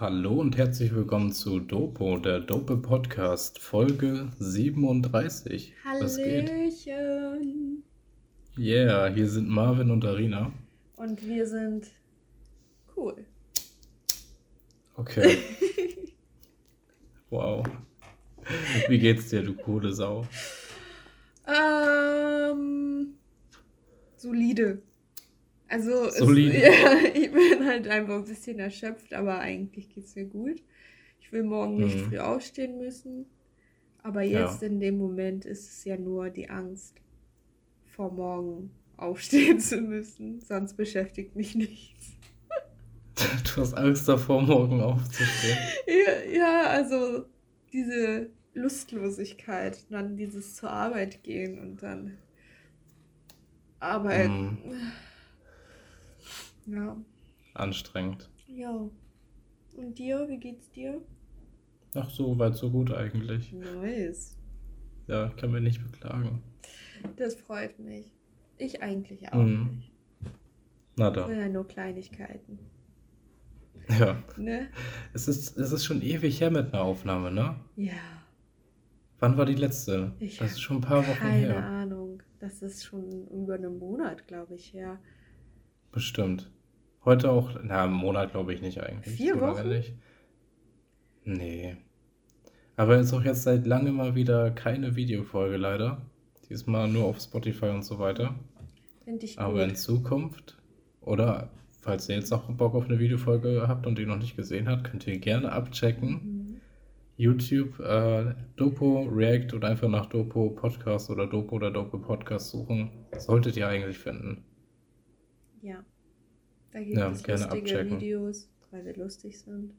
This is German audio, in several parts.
Hallo und herzlich willkommen zu Dopo, der Dope Podcast, Folge 37. Was geht? Hallöchen. Yeah, hier sind Marvin und Arina. Und wir sind cool. Okay. Wow. Wie geht's dir, du coole Sau? Ähm, solide. Also, Solide. Es, ja, ich bin halt einfach ein bisschen erschöpft, aber eigentlich geht's mir gut. Ich will morgen nicht Mhm. früh aufstehen müssen. Aber Ja. jetzt in dem Moment ist es ja nur die Angst, vor morgen aufstehen zu müssen. Sonst beschäftigt mich nichts. Du hast Angst davor, morgen aufzustehen. Ja, ja, also diese Lustlosigkeit, dann dieses zur Arbeit gehen und dann arbeiten. Ja. Anstrengend. Ja. Und dir, wie geht's dir? Ach, so weit, so gut eigentlich. Nice. Ja, kann mich nicht beklagen. Das freut mich. Ich eigentlich auch Mhm. nicht. Na da. ja nur Kleinigkeiten. Ja. Ne? Es ist, es ist schon ewig her mit einer Aufnahme, ne? Ja. Wann war die letzte? Ich das ist schon ein paar Wochen Keine her. Ahnung. Das ist schon über einen Monat, glaube ich, her. Bestimmt. Heute auch, na, einen Monat glaube ich nicht eigentlich. Vier so Wochen? Nicht. Nee. Aber es ist auch jetzt seit langem mal wieder keine Videofolge leider. Diesmal nur auf Spotify und so weiter. Finde ich Aber in gut. Zukunft, oder falls ihr jetzt auch Bock auf eine Videofolge habt und die noch nicht gesehen habt, könnt ihr gerne abchecken. Mhm. YouTube, äh, Dopo React oder einfach nach Dopo Podcast oder Dopo oder Dopo Podcast suchen. Solltet ihr eigentlich finden. Ja. Da gibt Ja, es gerne lustige abchecken. Videos, weil wir lustig sind.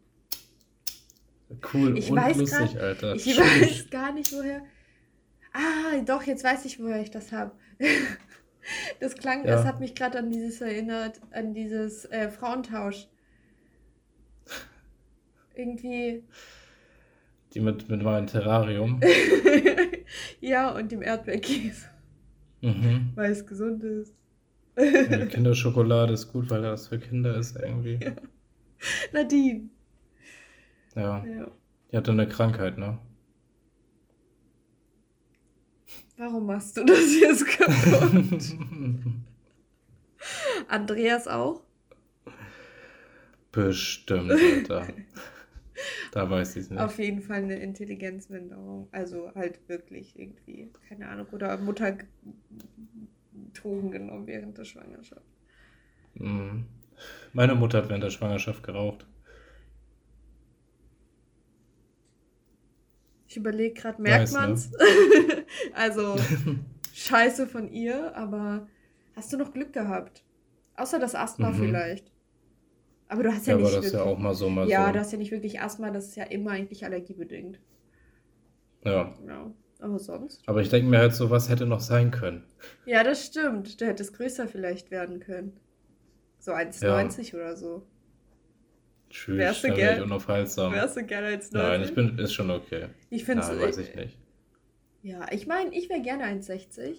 Cool Ich und weiß lustig, grad- Alter. Ich Tschüss. weiß gar nicht, woher. Ah, doch, jetzt weiß ich, woher ich das habe. Das klang, Ja. das hat mich gerade an dieses erinnert, an dieses äh, Frauentausch. Irgendwie. Die mit, mit meinem Terrarium. ja, und dem Erdbeerkäse, Mhm. weil es gesund ist. Die Kinderschokolade ist gut, weil das für Kinder ist irgendwie. Ja. Nadine. Ja. Ja. Die hatte eine Krankheit, ne? Warum machst du das jetzt kaputt? Andreas auch? Bestimmt, Alter. Da weiß ich es nicht. Auf jeden Fall eine Intelligenzminderung. Also halt wirklich irgendwie, keine Ahnung, oder Mutter Drogen genommen während der Schwangerschaft. Mhm. Meine Mutter hat während der Schwangerschaft geraucht. Ich überlege gerade, merkt Nice, ne? man's? also scheiße von ihr, aber hast du noch Glück gehabt? Außer das Asthma Mhm. vielleicht. Aber du hast ja, Ja, aber nicht das ist ja wirklich. auch mal so, mal ja, so. du hast ja nicht wirklich Asthma, das ist ja immer eigentlich allergiebedingt. Ja. Ja. Aber sonst? Aber ich denke mir halt so, was hätte noch sein können? Ja, das stimmt. Du hättest größer vielleicht werden können. So 1,90 oder so. Tschüss, Wärst du gern- unaufhaltsam. Wärst du gerne als Nein, ich bin, ist schon okay. Ich finde Nein, weiß ich nicht. Ja, ich meine, ich wäre gerne 1,60.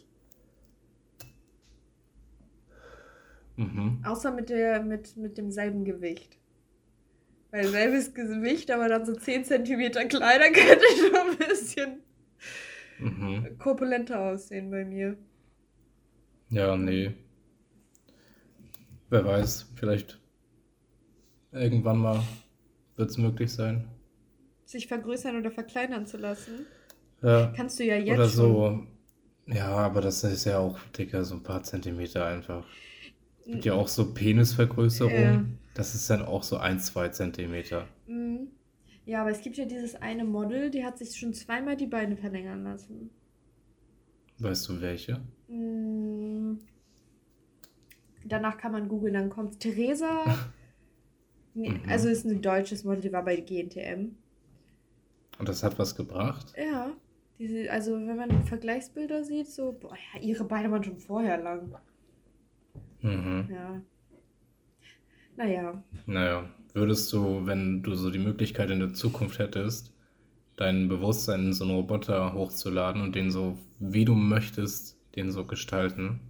Mhm. Außer mit, der, mit, mit demselben Gewicht. Weil selbes Gewicht, aber dann so 10 cm kleiner könnte schon ein bisschen Mhm. korpulenter aussehen bei mir. Ja, nee. Wer weiß, vielleicht irgendwann mal wird es möglich sein. Sich vergrößern oder verkleinern zu lassen. Ja, Kannst du ja jetzt oder schon. so. Ja, aber das ist ja auch, Dicker, so ein paar Zentimeter einfach. Gibt ja auch so Penisvergrößerung. Ja. Das ist dann auch so ein, zwei Zentimeter. Mhm. Ja, aber es gibt ja dieses eine Model, die hat sich schon zweimal die Beine verlängern lassen. Weißt du welche? Mm. Danach kann man googeln, dann kommt Theresa. Nee, Mhm. Also ist ein deutsches Model, die war bei GNTM. Und das hat was gebracht? Ja. Diese, also wenn man Vergleichsbilder sieht, so, boah, ja, ihre Beine waren schon vorher lang. Mhm. Ja. Naja. Naja, würdest du, wenn du so die Möglichkeit in der Zukunft hättest, dein Bewusstsein in so einen Roboter hochzuladen und den so, wie du möchtest, den so gestalten,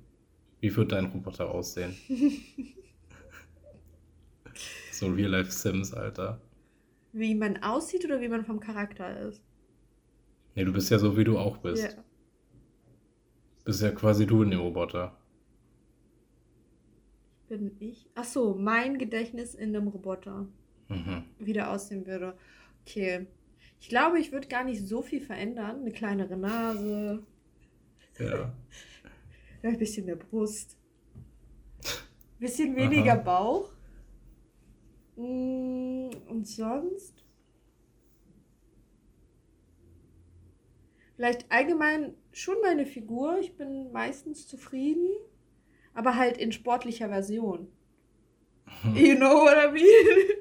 wie wird dein Roboter aussehen? so Real-Life Sims, Alter. Wie man aussieht oder wie man vom Charakter ist? Nee, du bist ja so, wie du auch bist. Ja. Bist ja quasi du in dem Roboter. Bin ich? Ach so, mein Gedächtnis in einem Roboter. Mhm. Wie der aussehen würde. Okay. Ich glaube, ich würde gar nicht so viel verändern. Eine kleinere Nase, Ja. ein bisschen mehr Brust, ein bisschen weniger Aha. Bauch. Mm, Und sonst? Vielleicht allgemein schon meine Figur. Ich bin meistens zufrieden, aber halt in sportlicher Version. You know what I mean?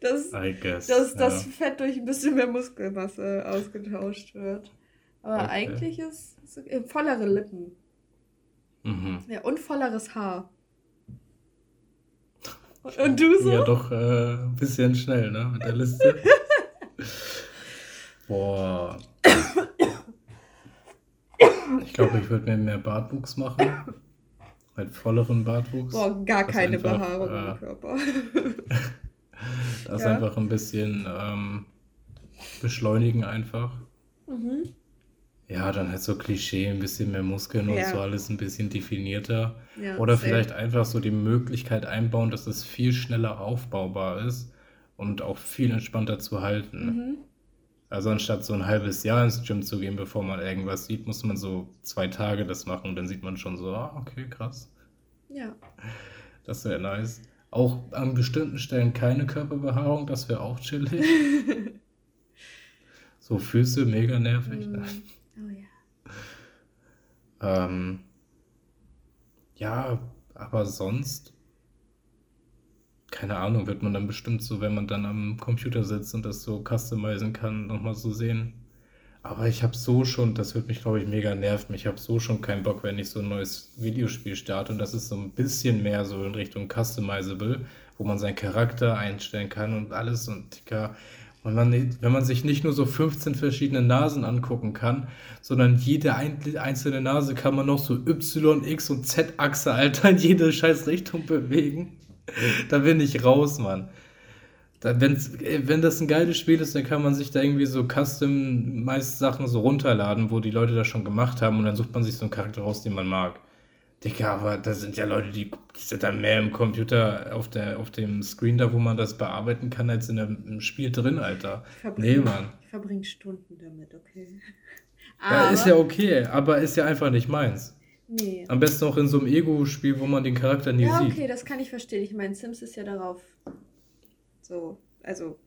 Dass, guess. dass das ja. Fett durch ein bisschen mehr Muskelmasse ausgetauscht wird. Aber Okay. eigentlich ist es äh, vollere Lippen. Mhm. Ja, und volleres Haar. Und, und du so? Ja, doch äh, ein bisschen schnell, ne? Mit der Liste. Boah. Ich glaube, ich würde mir mehr Bartwuchs machen. Halt volleren Bartwuchs. Boah, gar keine einfach, Behaarung äh, im Körper. Das Ja. einfach ein bisschen ähm, beschleunigen einfach. mhm. Ja, dann halt so Klischee, ein bisschen mehr Muskeln und Ja. so alles ein bisschen definierter. ja, Oder vielleicht einfach so die Möglichkeit einbauen, dass es viel schneller aufbaubar ist und auch viel entspannter zu halten. Mhm. Also anstatt so ein halbes Jahr ins Gym zu gehen, bevor man irgendwas sieht, muss man so zwei Tage das machen und dann sieht man schon so, ah, okay, krass, Ja. das wäre nice. Auch an bestimmten Stellen keine Körperbehaarung, das wäre auch chillig. So Füße, mega nervig. Mhm. Oh ja. Ähm, ja, aber sonst, keine Ahnung, wird man dann bestimmt so, wenn man dann am Computer sitzt und das so customizen kann, nochmal so sehen. Aber ich habe so schon, das wird mich, glaube ich, mega nerven. Ich habe so schon keinen Bock, wenn ich so ein neues Videospiel starte und das ist so ein bisschen mehr so in Richtung customizable, wo man seinen Charakter einstellen kann und alles und Dicker. Und man, wenn man sich nicht nur so 15 verschiedene Nasen angucken kann, sondern jede ein, einzelne Nase kann man noch so Y, X und Z-Achse, Alter, in jede scheiß Richtung bewegen. Da bin ich raus, Mann. Da, wenn's, äh, wenn das ein geiles Spiel ist, dann kann man sich da irgendwie so custom meist Sachen so runterladen, wo die Leute das schon gemacht haben und dann sucht man sich so einen Charakter raus, den man mag. Digga, aber da sind ja Leute, die, die sind dann mehr im Computer auf, der, auf dem Screen da, wo man das bearbeiten kann, als in im Spiel drin, Alter. Ich Nee, verbringe Mann. ich verbring Stunden damit, okay. Ja, ist ja okay, aber ist ja einfach nicht meins. Nee. Am besten auch in so einem Ego-Spiel, wo man den Charakter nie Ja, sieht. okay, das kann ich verstehen. Ich meine, Sims ist ja darauf so, also,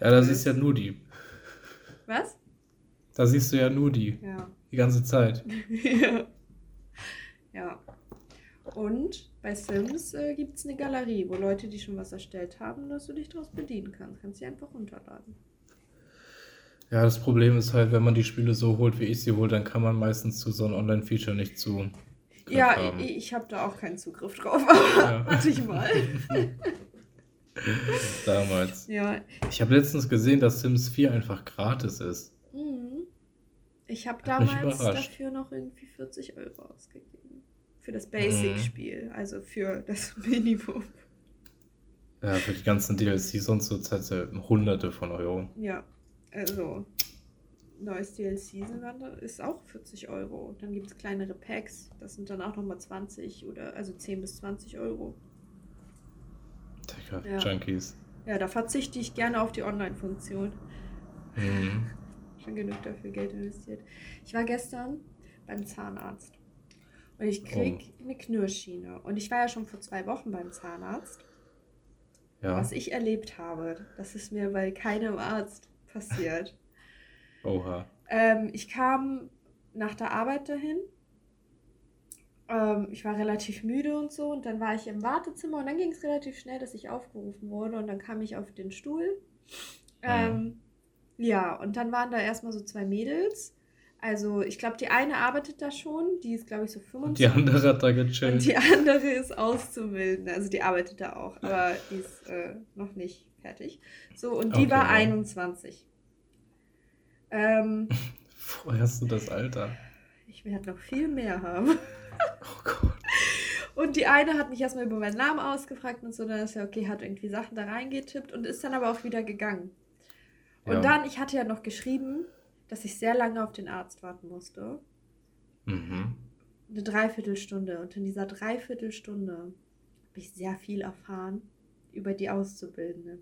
Ja, da siehst du ja nur die. was? Da siehst du ja nur die. Ja. Die ganze Zeit. ja. Ja. Und bei Sims äh, gibt es eine Galerie, wo Leute, die schon was erstellt haben, dass du dich daraus bedienen kannst. Kannst sie einfach runterladen. Ja, das Problem ist halt, wenn man die Spiele so holt, wie ich sie hole, dann kann man meistens zu so einem Online-Feature nicht zu. Ja, haben. ich, ich habe da auch keinen Zugriff drauf, aber Ja. hatte ich mal. Damals. ja. Ich habe letztens gesehen, dass Sims 4 einfach gratis ist. Mhm. Ich habe damals dafür noch irgendwie 40 Euro ausgegeben. Für das Mhm. Basic-Spiel, also für das Minimum. Ja, für die ganzen DLCs und so zahlst du hunderte von Euro. Ja, also neues DLC ist auch 40 Euro. Dann gibt es kleinere Packs, das sind dann auch nochmal 20 oder also 10 bis 20 Euro. Digga, Ja. Junkies. Ja, da verzichte ich gerne auf die Online-Funktion. Mhm. Schon genug dafür Geld investiert. Ich war gestern beim Zahnarzt und ich krieg eine Knirschschiene. Und ich war ja schon vor zwei Wochen beim Zahnarzt. Ja. Was ich erlebt habe, das ist mir bei keinem Arzt passiert. Oha. Ähm, ich kam nach der Arbeit dahin. Ähm, ich war relativ müde und so. Und dann war ich im Wartezimmer und dann ging es relativ schnell, dass ich aufgerufen wurde. Und dann kam ich auf den Stuhl. Ähm, ja, und dann waren da erstmal so zwei Mädels. Also ich glaube, die eine arbeitet da schon. Die ist, glaube ich, so Und die 25. andere hat da gechillt. Und die andere ist Auszubildende. Also die arbeitet da auch, aber die ist äh, noch nicht fertig. So, und die Okay, war ja. 21. Ähm, Woher hast du das Alter? ich werde noch viel mehr haben. Oh Gott. Und die eine hat mich erstmal über meinen Namen ausgefragt und so, dann ist ja okay, hat irgendwie Sachen da reingetippt und ist dann aber auch wieder gegangen. Und ja. dann, ich hatte ja noch geschrieben, dass ich sehr lange auf den Arzt warten musste. Mhm. Eine Dreiviertelstunde. Und in dieser Dreiviertelstunde habe ich sehr viel erfahren über die Auszubildende.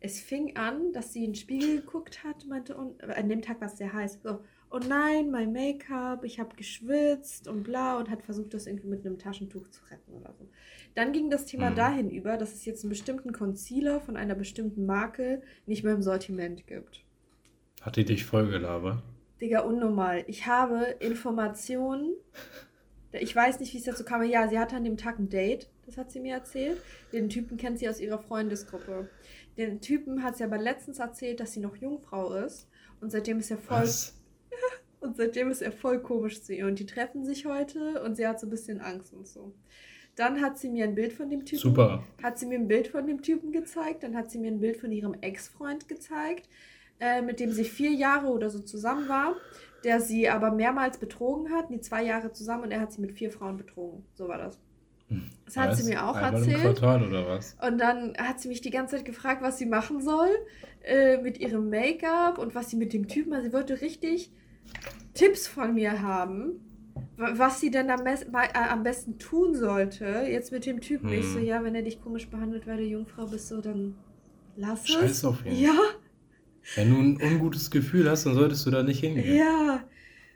Es fing an, dass sie in den Spiegel geguckt hat, meinte, und, an dem Tag war es sehr heiß, so, oh nein, mein Make-up, ich habe geschwitzt und bla und hat versucht, das irgendwie mit einem Taschentuch zu retten oder so. Dann ging das Thema mhm. dahin über, dass es jetzt einen bestimmten Concealer von einer bestimmten Marke nicht mehr im Sortiment gibt. Hat die dich vollgelabert? Digga, unnormal. Ich habe Informationen. Ich weiß nicht, wie es dazu kam. Ja, sie hatte an dem Tag ein Date. Das hat sie mir erzählt. Den Typen kennt sie aus ihrer Freundesgruppe. Den Typen hat sie aber letztens erzählt, dass sie noch Jungfrau ist. Und seitdem ist er voll. Was? Und seitdem ist er voll komisch zu ihr. Und die treffen sich heute und sie hat so ein bisschen Angst und so. Dann hat sie mir ein Bild von dem Typen. Super. Hat sie mir ein Bild von dem Typen gezeigt. Dann hat sie mir ein Bild von ihrem Ex-Freund gezeigt, äh, mit dem sie vier Jahre oder so zusammen war, der sie aber mehrmals betrogen hat. Die zwei Jahre zusammen und er hat sie mit vier Frauen betrogen. So war das. Das hat sie mir auch erzählt. Und dann hat sie mich die ganze Zeit gefragt, was sie machen soll äh, mit ihrem Make-up und was sie mit dem Typen. Also sie wollte richtig Tipps von mir haben, was sie denn am, besten, äh, am besten tun sollte, jetzt mit dem Typen. Hm. Ich so, hm. ja, wenn er dich komisch behandelt, weil du Jungfrau bist, so, dann lass es. Scheiß auf ihn. Ja. Wenn du ein ungutes Gefühl hast, dann solltest du da nicht hingehen. Ja.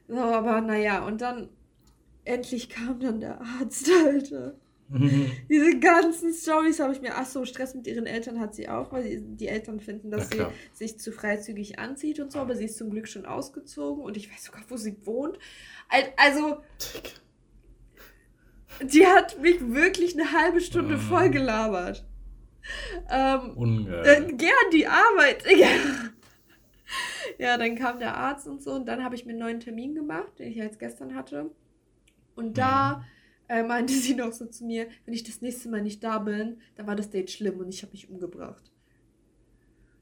So, aber naja, und dann endlich kam dann der Arzt, Alter. Diese ganzen Stories habe ich mir. Ach so, Stress mit ihren Eltern hat sie auch, weil sie, die Eltern finden, dass sie sich zu freizügig anzieht und so. Aber sie ist zum Glück schon ausgezogen und ich weiß sogar, wo sie wohnt. Also, die hat mich wirklich eine halbe Stunde voll gelabert. Ähm, Ungeil. Äh, gern die Arbeit. Ja. dann kam der Arzt und so und dann habe ich mir einen neuen Termin gemacht, den ich jetzt gestern hatte. Und da. Mm äh, meinte sie noch so zu mir, wenn ich das nächste Mal nicht da bin, dann war das Date schlimm und ich habe mich umgebracht.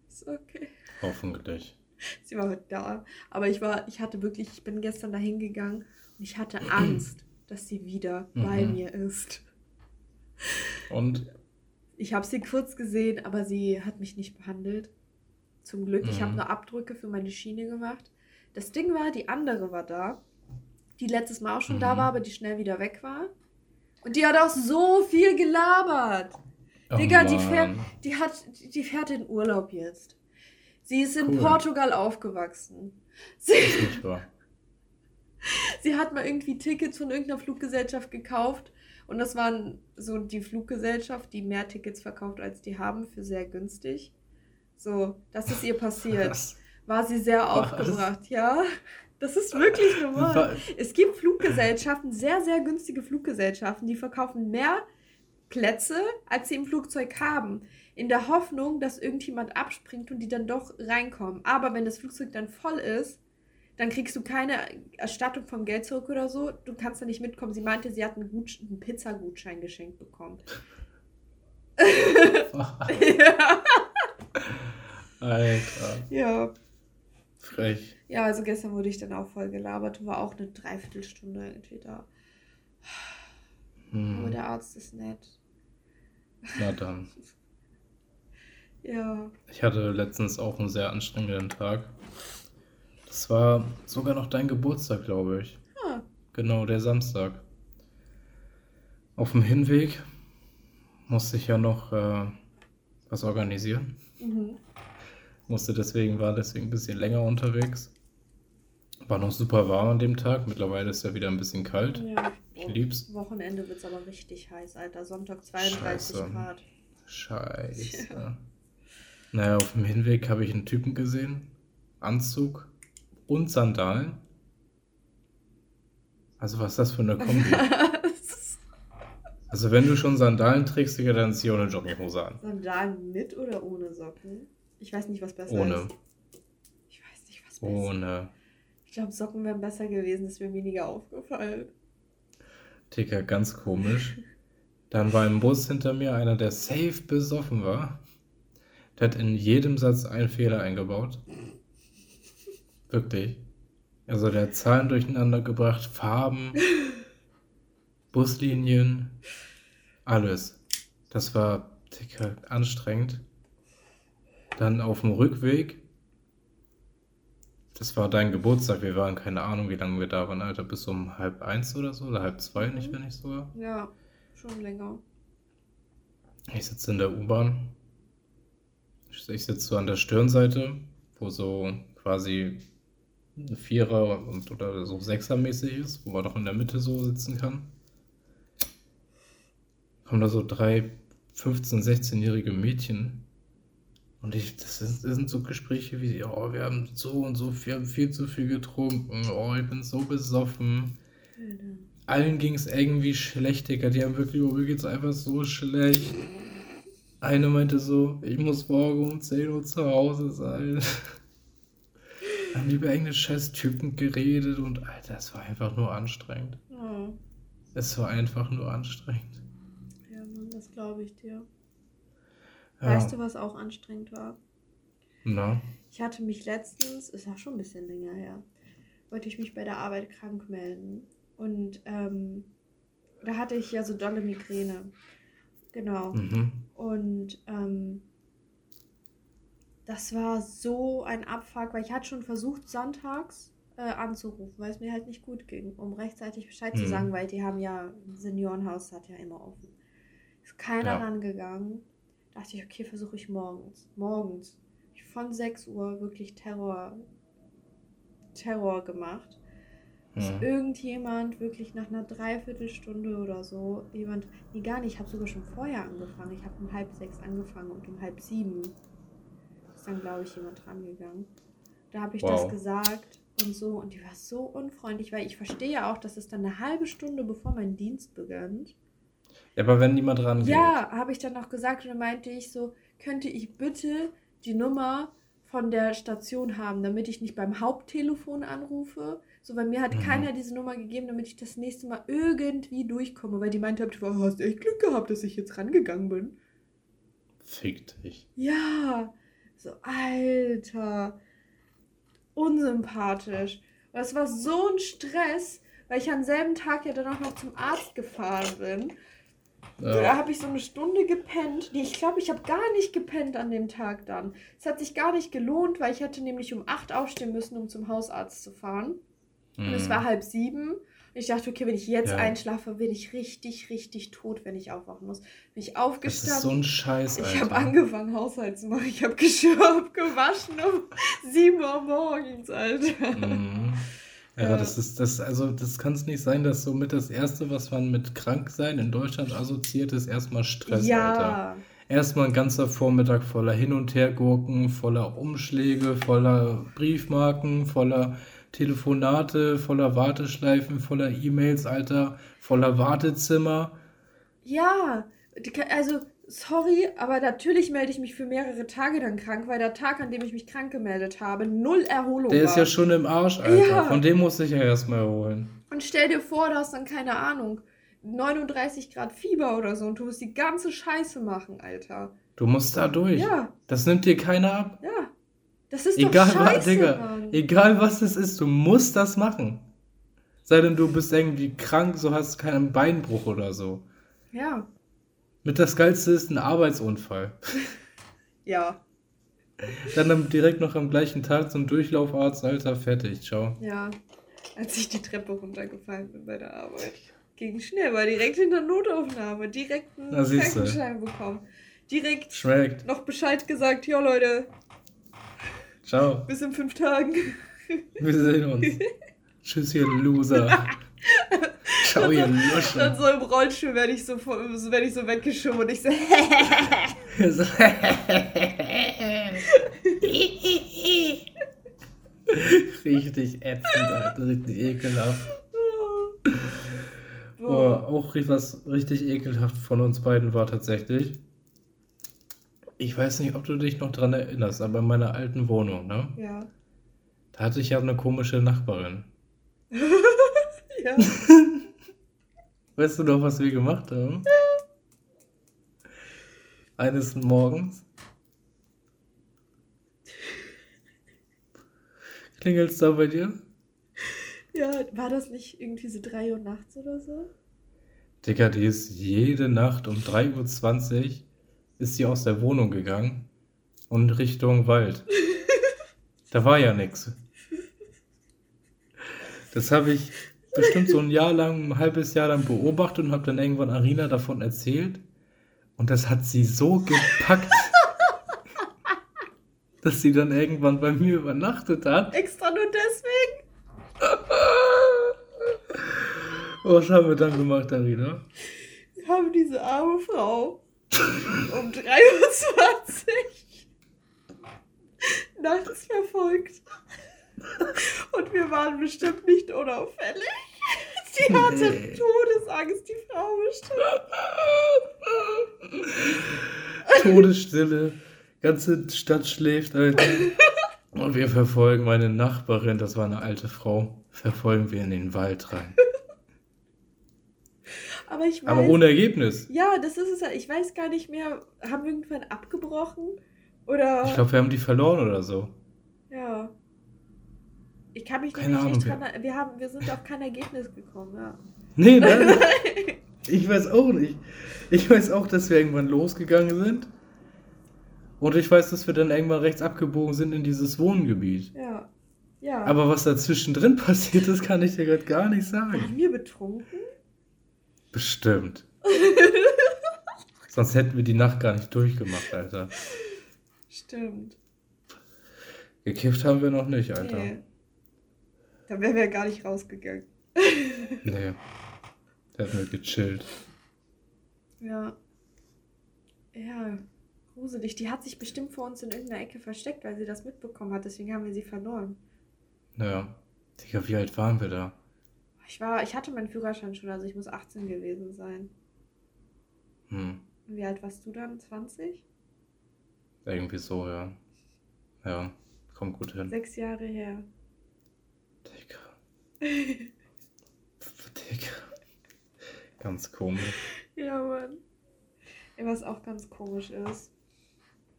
Ist okay. Hoffentlich. Sie war heute da. Aber ich war, ich hatte wirklich, ich bin gestern da hingegangen und ich hatte Angst, dass sie wieder mhm. bei mir ist. Und? Ich habe sie kurz gesehen, aber sie hat mich nicht behandelt. Zum Glück. Mhm. Ich habe nur Abdrücke für meine Schiene gemacht. Das Ding war, die andere war da die letztes Mal auch schon mhm. da war, aber die schnell wieder weg war. Und die hat auch so viel gelabert. Oh Digga, die fährt, die, hat, die fährt in Urlaub jetzt. Sie ist in cool. Portugal aufgewachsen. Sie, sie hat mal irgendwie Tickets von irgendeiner Fluggesellschaft gekauft. Und das waren so die Fluggesellschaft, die mehr Tickets verkauft, als die haben, für sehr günstig. So, das ist ihr passiert. Was? War sie sehr Was? aufgebracht, ja. Das ist wirklich normal. Es gibt Fluggesellschaften, sehr, sehr günstige Fluggesellschaften, die verkaufen mehr Plätze, als sie im Flugzeug haben. In der Hoffnung, dass irgendjemand abspringt und die dann doch reinkommen. Aber wenn das Flugzeug dann voll ist, dann kriegst du keine Erstattung vom Geld zurück oder so. Du kannst da nicht mitkommen. Sie meinte, sie hat einen, einen Pizzagutschein geschenkt bekommen. ja. Alter. Ja. Frech. Ja, also gestern wurde ich dann auch voll gelabert und war auch eine Dreiviertelstunde irgendwie da. Hm. Aber der Arzt ist nett. Na dann. ja. Ich hatte letztens auch einen sehr anstrengenden Tag. Das war sogar noch dein Geburtstag, glaube ich. Ah. Genau, der Samstag. Auf dem Hinweg musste ich ja noch äh, was organisieren. Mhm. Musste deswegen, war deswegen ein bisschen länger unterwegs. War noch super warm an dem Tag. Mittlerweile ist ja wieder ein bisschen kalt. Ja. Ich lieb's. Wochenende wird es aber richtig heiß, Alter. Sonntag 32 Scheiße. Grad. Scheiße. Ja. Naja, auf dem Hinweg habe ich einen Typen gesehen. Anzug und Sandalen. Also was ist das für eine Kombi? also wenn du schon Sandalen trägst, dann zieh auch eine Jogginghose an. Sandalen mit oder ohne Socken? Ich weiß nicht, was besser Ohne. ist. Ich weiß nicht, was besser Ohne. Ich glaube, Socken wären besser gewesen, das wäre weniger aufgefallen. Dicker, ganz komisch. Dann war im Bus hinter mir einer, der safe besoffen war. Der hat in jedem Satz einen Fehler eingebaut. Wirklich. Also der hat Zahlen durcheinander gebracht, Farben. Buslinien, alles. Das war dicker, anstrengend. Dann auf dem Rückweg, das war dein Geburtstag, wir waren keine Ahnung, wie lange wir da waren, Alter, bis um halb eins oder so, oder halb zwei, nicht, wenn nicht sogar. Ja, schon länger. Ich sitze in der U-Bahn. Ich sitze so an der Stirnseite, wo so quasi ein Vierer und oder so Sechser-mäßig ist, wo man doch in der Mitte so sitzen kann. Kommen da so drei 15-, 16-jährige Mädchen. Und ich, das, ist, das sind so Gespräche wie, oh, wir haben so und so, wir haben viel zu viel getrunken, oh, ich bin so besoffen. Allen ging es irgendwie schlecht, Digga. Die haben wirklich, oh, mir geht's einfach so schlecht. Eine meinte so, ich muss morgen um 10 Uhr zu Hause sein. haben über irgendeine scheiß Typen geredet und Alter, es war einfach nur anstrengend. Oh. Es war einfach nur anstrengend. Ja, Mann, das glaube ich dir. Ja. Weißt du, was auch anstrengend war? Na, Ich hatte mich letztens, ist ja schon ein bisschen länger her, wollte ich mich bei der Arbeit krank melden. Und ähm, da hatte ich ja so dolle Migräne. Genau. mhm. Und ähm, das war so ein Abfuck, weil ich hatte schon versucht, sonntags äh, anzurufen, weil es mir halt nicht gut ging, um rechtzeitig Bescheid zu Mhm. sagen, weil die haben ja, ein Seniorenhaus hat ja immer offen. Ist keiner Ja. rangegangen. Dachte ich, okay, versuche ich morgens. Morgens. Ich von 6 Uhr wirklich Terror, Terror gemacht. Bis Mhm. irgendjemand wirklich nach einer Dreiviertelstunde oder so, jemand, nee, gar nicht, ich habe sogar schon vorher angefangen. Ich habe um halb sechs angefangen und um halb sieben ist dann, glaube ich, jemand rangegangen. Da habe ich das Wow. gesagt und so und die war so unfreundlich, weil ich verstehe ja auch, dass es dann eine halbe Stunde bevor mein Dienst beginnt. Ja, aber wenn niemand rangeht. Ja, habe ich dann noch gesagt und dann meinte ich so, könnte ich bitte die Nummer von der Station haben, damit ich nicht beim Haupttelefon anrufe. So, weil mir hat Mhm. keiner diese Nummer gegeben, damit ich das nächste Mal irgendwie durchkomme, weil die meinte, du hast echt Glück gehabt, dass ich jetzt rangegangen bin. Fick dich. Ja, so, Alter, unsympathisch. Und es war so ein Stress, weil ich am selben Tag ja dann auch noch zum Arzt gefahren bin. Da Ja. habe ich so eine Stunde gepennt. Nee, ich glaube, ich habe gar nicht gepennt an dem Tag dann. Es hat sich gar nicht gelohnt, weil ich hätte nämlich um 8 aufstehen müssen, um zum Hausarzt zu fahren. Und es Mhm. war halb sieben. Und ich dachte, okay, wenn ich jetzt Ja. einschlafe, bin ich richtig, richtig tot, wenn ich aufwachen muss. Bin ich Das aufgestanden. ist so ein Scheiß, Ich habe Alter. angefangen, Haushalt zu machen. Ich habe Geschirr abgewaschen um 7 Uhr morgens, Alter. Mhm. Ja, Ja. das ist das, also das kann es nicht sein, dass somit das Erste, was man mit Kranksein in Deutschland assoziiert, ist erstmal Stress, Alter. ja, Erstmal ein ganzer Vormittag voller Hin- und Hergurken, voller Umschläge, voller Briefmarken, voller Telefonate, voller Warteschleifen, voller E-Mails, Alter, voller Wartezimmer. ja. Also, sorry, aber natürlich melde ich mich für mehrere Tage dann krank, weil der Tag, an dem ich mich krank gemeldet habe, null Erholung Der war. ist ja schon im Arsch, Alter. Ja. Von dem muss ich ja erstmal erholen. Und stell dir vor, du hast dann keine Ahnung, 39 Grad Fieber oder so und du musst die ganze Scheiße machen, Alter. Du musst da durch. Ja, Das nimmt dir keiner ab. ja. Das ist Egal, doch was, scheiße, Digga, Mann. egal was es ist, du musst das machen. Sei denn, du bist irgendwie krank, so hast keinen Beinbruch oder so. Ja, Mit das Geilste ist ein Arbeitsunfall. ja, Dann am- direkt noch am gleichen Tag zum Durchlaufarzt, Alter, fertig, ciao. ja. Als ich die Treppe runtergefallen bin bei der Arbeit. Ging schnell, war direkt in der Notaufnahme, direkt einen Na, siehste. Krankenschein bekommen. Direkt Schmeckt. noch Bescheid gesagt, ja Leute, Ciao. bis in fünf Tagen. Wir sehen uns. Tschüss, ihr Loser. Ciao, ihr Dann Lusche. so im Rollstuhl werde ich so, so, werd ich so weggeschoben und ich so, richtig ätzend, Alter. Richtig ekelhaft. Boah. auch was richtig ekelhaft von uns beiden war tatsächlich. Ich weiß nicht, ob du dich noch dran erinnerst, aber in meiner alten Wohnung, ne? Ja. Da hatte ich ja eine komische Nachbarin. Ja. Weißt du noch, was wir gemacht haben? Eines Morgens klingelt's da bei dir? Ja, war das nicht irgendwie so 3 Uhr nachts oder so? Digga, die ist jede Nacht um 3.20 Uhr ist sie aus der Wohnung gegangen und Richtung Wald. Da war ja nichts. Das habe ich bestimmt so ein Jahr lang, ein halbes Jahr lang beobachtet und habe dann irgendwann Arina davon erzählt. Und das hat sie so gepackt, dass sie dann irgendwann bei mir übernachtet hat. Extra nur deswegen? Was haben wir dann gemacht, Arina? Wir haben diese arme Frau um 23 nachts verfolgt. Und wir waren bestimmt nicht unauffällig. Sie hatte nee. Todesangst, die Frau bestimmt. Todesstille. Ganze Stadt schläft. Und wir verfolgen meine Nachbarin, das war eine alte Frau, verfolgen wir in den Wald rein. Aber ich weiß. Aber ohne Ergebnis. Ja, das ist es ja. Ich weiß gar nicht mehr. Haben wir irgendwann abgebrochen? Oder. Ich glaube, wir haben die verloren oder so. Ja. Ich kann mich Keine Ahnung, nicht dran. Wir, haben, wir sind auf kein Ergebnis gekommen, ja. Nee, nein. ich weiß auch nicht. Ich weiß auch, dass wir irgendwann losgegangen sind. Und ich weiß, dass wir dann irgendwann rechts abgebogen sind in dieses Wohngebiet. Ja. Ja. Aber was dazwischen drin passiert ist, kann ich dir gerade gar nicht sagen. Waren wir betrunken? Bestimmt. Sonst hätten wir die Nacht gar nicht durchgemacht, Alter. Stimmt. Gekifft haben wir noch nicht, Alter. Nee. Da wären wir gar nicht rausgegangen. nee. Da hätten wir gechillt. Ja. Ja, gruselig. Die hat sich bestimmt vor uns in irgendeiner Ecke versteckt, weil sie das mitbekommen hat. Deswegen haben wir sie verloren. Naja. Digga, wie alt waren wir da? Ich war, ich hatte meinen Führerschein schon, also ich muss 18 gewesen sein. Hm. Wie alt warst du dann? 20? Irgendwie so, ja. Ja, kommt gut hin. Sechs Jahre her. Digga. Ganz komisch. Ja, Mann. Was auch ganz komisch ist,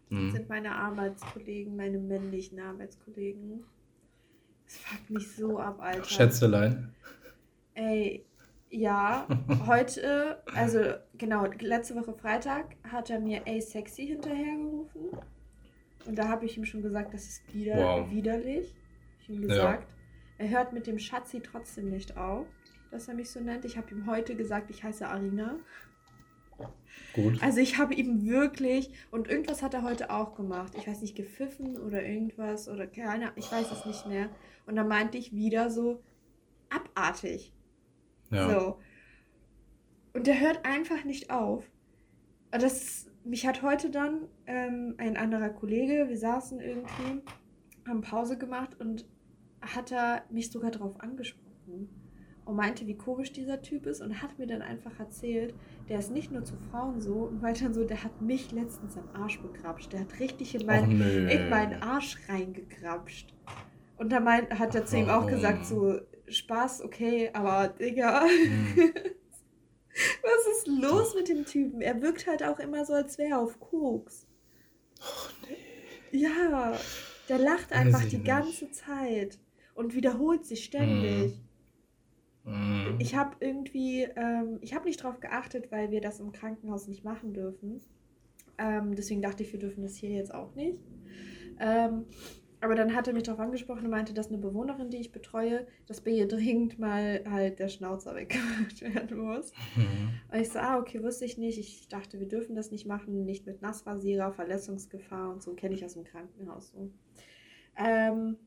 hm. sind meine Arbeitskollegen, meine männlichen Arbeitskollegen. Das fuckt mich so ab, Alter. Schätzelein. Ey, ja, heute, also genau, letzte Woche Freitag hat er mir ey sexy hinterhergerufen. Und da habe ich ihm schon gesagt, das ist wieder wow. widerlich. Ich ihm gesagt, ja. Er hört mit dem Schatzi trotzdem nicht auf, dass er mich so nennt. Ich habe ihm heute gesagt, ich heiße Arina. Gut. Also ich habe ihm wirklich, und irgendwas hat er heute auch gemacht. Ich weiß nicht, gepfiffen oder irgendwas oder keine, ich weiß es nicht mehr. Und dann meinte ich wieder so, abartig. Ja. So. Und der hört einfach nicht auf. Das, mich hat heute dann ähm, ein anderer Kollege, wir saßen irgendwie, haben Pause gemacht und hat er mich sogar darauf angesprochen und meinte, wie komisch dieser Typ ist und hat mir dann einfach erzählt, der ist nicht nur zu Frauen so und weiter so, der hat mich letztens am Arsch begrapscht. Der hat richtig in, mein, nee. in meinen Arsch reingegrapscht. Und da meint, hat er zu ihm auch gesagt, so, Spaß, okay, aber Digga. Mhm. Was ist los mit dem Typen? Er wirkt halt auch immer so, als wäre er auf Koks. Oh, nee. Ja, der lacht einfach die ganze Zeit und wiederholt sich ständig. Mm. Ich habe irgendwie, ähm, ich habe nicht drauf geachtet, weil wir das im Krankenhaus nicht machen dürfen. Ähm, deswegen dachte ich, wir dürfen das hier jetzt auch nicht. Ähm, aber dann hat er mich darauf angesprochen und meinte, dass eine Bewohnerin, die ich betreue, dass bei ihr dringend mal halt der Schnauzer weggemacht werden muss. Mhm. Und ich so, ah, okay, wusste ich nicht. Ich dachte, wir dürfen das nicht machen, nicht mit Nassrasierer, Verletzungsgefahr und so, kenne ich aus dem Krankenhaus so. Ähm,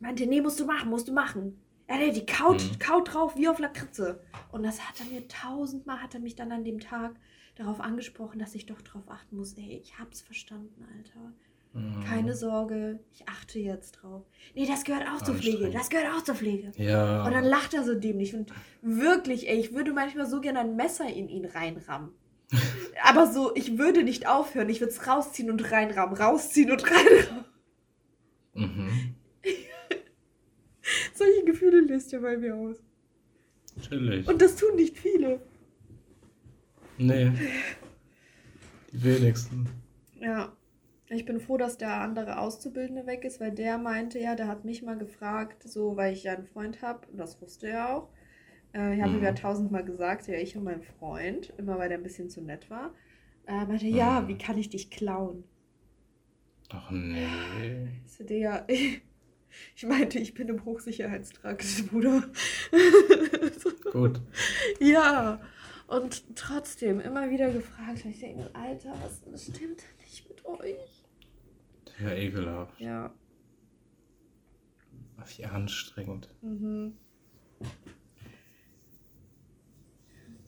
meinte, nee, musst du machen, musst du machen. Ja, nee, die kaut, mhm. kaut drauf wie auf Lakritze. Und das hat er mir tausendmal, hat er mich dann an dem Tag darauf angesprochen, dass ich doch drauf achten muss. Ey, ich hab's verstanden, Alter. Keine mhm. Sorge, ich achte jetzt drauf. Nee, das gehört auch zur Pflege. Das gehört auch zur Pflege. Ja. Und dann lacht er so dämlich. Und wirklich, ey, ich würde manchmal so gerne ein Messer in ihn reinrammen. Aber so, ich würde nicht aufhören. Ich würde es rausziehen und reinrammen. Rausziehen und reinrammen. Mhm. Solche Gefühle löst er bei mir aus. Natürlich. Und das tun nicht viele. Nee. Die wenigsten. Ja. Ich bin froh, dass der andere Auszubildende weg ist, weil der meinte ja, der hat mich mal gefragt, so, weil ich ja einen Freund habe, und das wusste er auch, Äh, ich habe ihm ja Mhm. tausendmal gesagt, ja, ich und mein Freund, immer weil der ein bisschen zu nett war. Äh, meinte, ja, Mhm. wie kann ich dich klauen? Ach nee. So, Digga, ich meinte, ich bin im Hochsicherheitstrakt, Bruder. Gut. ja, und trotzdem immer wieder gefragt. Ich denke, mir, Alter, was stimmt denn nicht mit euch? Ja, ekelhaft. Ja, Wie anstrengend. mhm.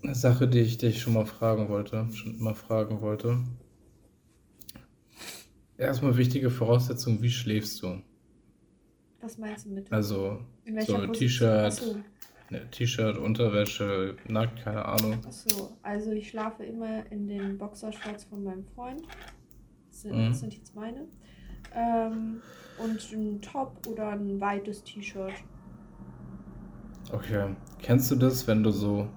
Eine Sache, die ich dich schon mal fragen wollte, schon immer fragen wollte. Erstmal wichtige Voraussetzung, wie schläfst du? Was meinst du mit? Also In welcher so? T-Shirt, ne, T-Shirt, Unterwäsche, nackt, keine Ahnung. achso, also ich schlafe immer in den Boxershorts von meinem Freund. Das sind, Mhm. das sind jetzt meine. Ähm, und ein Top oder ein weites T-Shirt. Okay. Kennst du das, wenn du so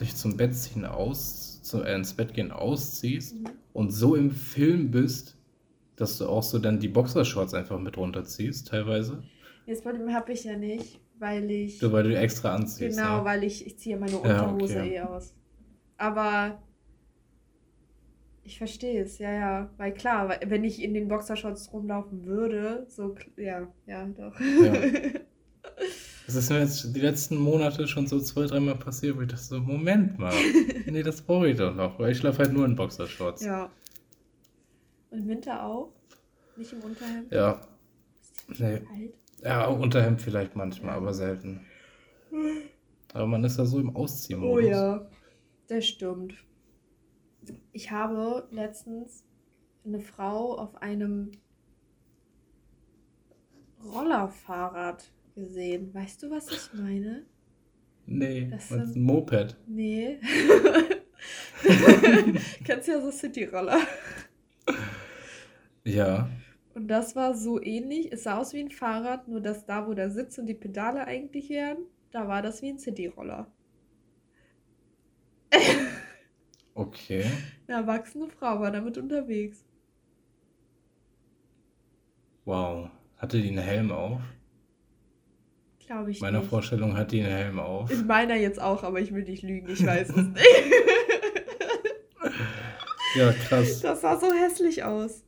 dich zum Bett ziehen aus, zu, äh, ins Bett gehen ausziehst Mhm. und so im Film bist, dass du auch so dann die Boxershorts einfach mit runterziehst, teilweise? Jetzt Problem habe ich ja nicht, weil ich. So, weil du die extra anziehst. Genau, ja. weil ich, ich ziehe meine Ja, Unterhose okay. eh aus. Aber ich verstehe es, ja, ja. Weil klar, wenn ich in den Boxershorts rumlaufen würde, so, ja, ja, doch. Ja. Das ist mir jetzt die letzten Monate schon so zwei, dreimal passiert, wo ich dachte so, Moment mal. nee, das brauche ich doch noch, weil ich schlafe halt nur in Boxershorts. ja. Im Winter auch? Nicht im Unterhemd? Ja, Ist Nee. kalt? ja, Unterhemd vielleicht manchmal, aber selten. Aber man ist ja so im Ausziehen. Oh ja, das stimmt. Ich habe letztens eine Frau auf einem Rollerfahrrad gesehen. Weißt du, was ich meine? Nee, Das ist ein Moped. Nee. Kennst ja so City-Roller. Ja. Und das war so ähnlich. Es sah aus wie ein Fahrrad, nur dass da, wo der Sitz und die Pedale eigentlich wären, da war das wie ein City-Roller. Okay. Eine erwachsene Frau war damit unterwegs. Wow. Hatte die einen Helm auf? Glaube ich In meiner nicht. Vorstellung hat die einen Helm auf. In meiner jetzt auch, aber ich will nicht lügen, ich weiß es nicht. Ja, krass. Das sah so hässlich aus.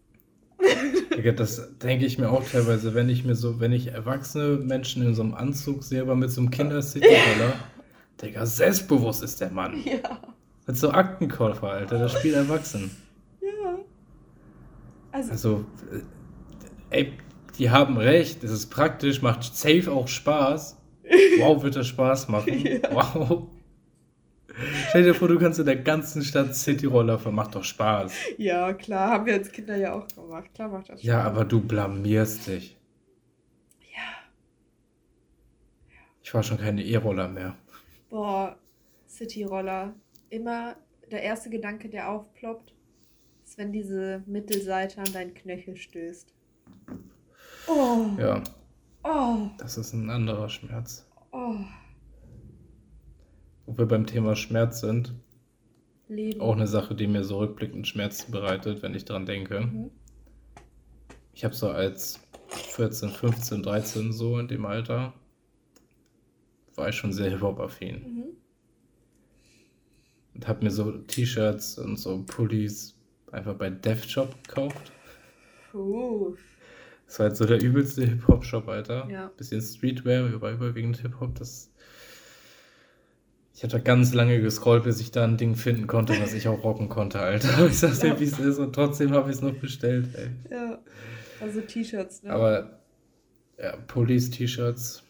Das denke ich mir auch teilweise, wenn ich mir so, wenn ich erwachsene Menschen in so einem Anzug sehe, aber mit so einem Kinder-City-Roller. Digga, selbstbewusst ist der Mann. Ja. Mit so Aktenkoffer, Alter, das spielt erwachsen. Ja. Also, Also, äh, ey, die haben recht, es ist praktisch, macht safe auch Spaß. Wow, wird das Spaß machen. Ja. Wow. Stell dir vor, du kannst in der ganzen Stadt City-Roller fahren, macht doch Spaß. ja, klar, haben wir als Kinder ja auch gemacht. Klar macht das Ja, Spaß. aber du blamierst dich. Ja. Ich war schon keine E-Roller mehr. Boah, City-Roller. Immer der erste Gedanke, der aufploppt, ist, wenn diese Mittelseite an deinen Knöchel stößt. Oh, Ja, oh, das ist ein anderer Schmerz. oh. Wo wir beim Thema Schmerz sind, Leben. auch eine Sache, die mir so rückblickend Schmerzen bereitet, wenn ich dran denke. Mhm. Ich habe so als 14, 15, 13 so in dem Alter, war ich schon sehr Hip-Hop-affin. Mhm. Und habe mir so T-Shirts und so Pullis einfach bei Def Shop gekauft. Puh. Das war halt so der übelste Hip-Hop-Shop, Alter. Ja. Bisschen Streetwear, überwiegend Hip-Hop. Das... Ich habe da ganz lange gescrollt, bis ich da ein Ding finden konnte, was ich auch rocken konnte, Alter. Ich sag's dir, wie es ist. Und trotzdem habe ich es noch bestellt, ey. Ja. Also T-Shirts, ne? Aber ja, Pullis, T-Shirts,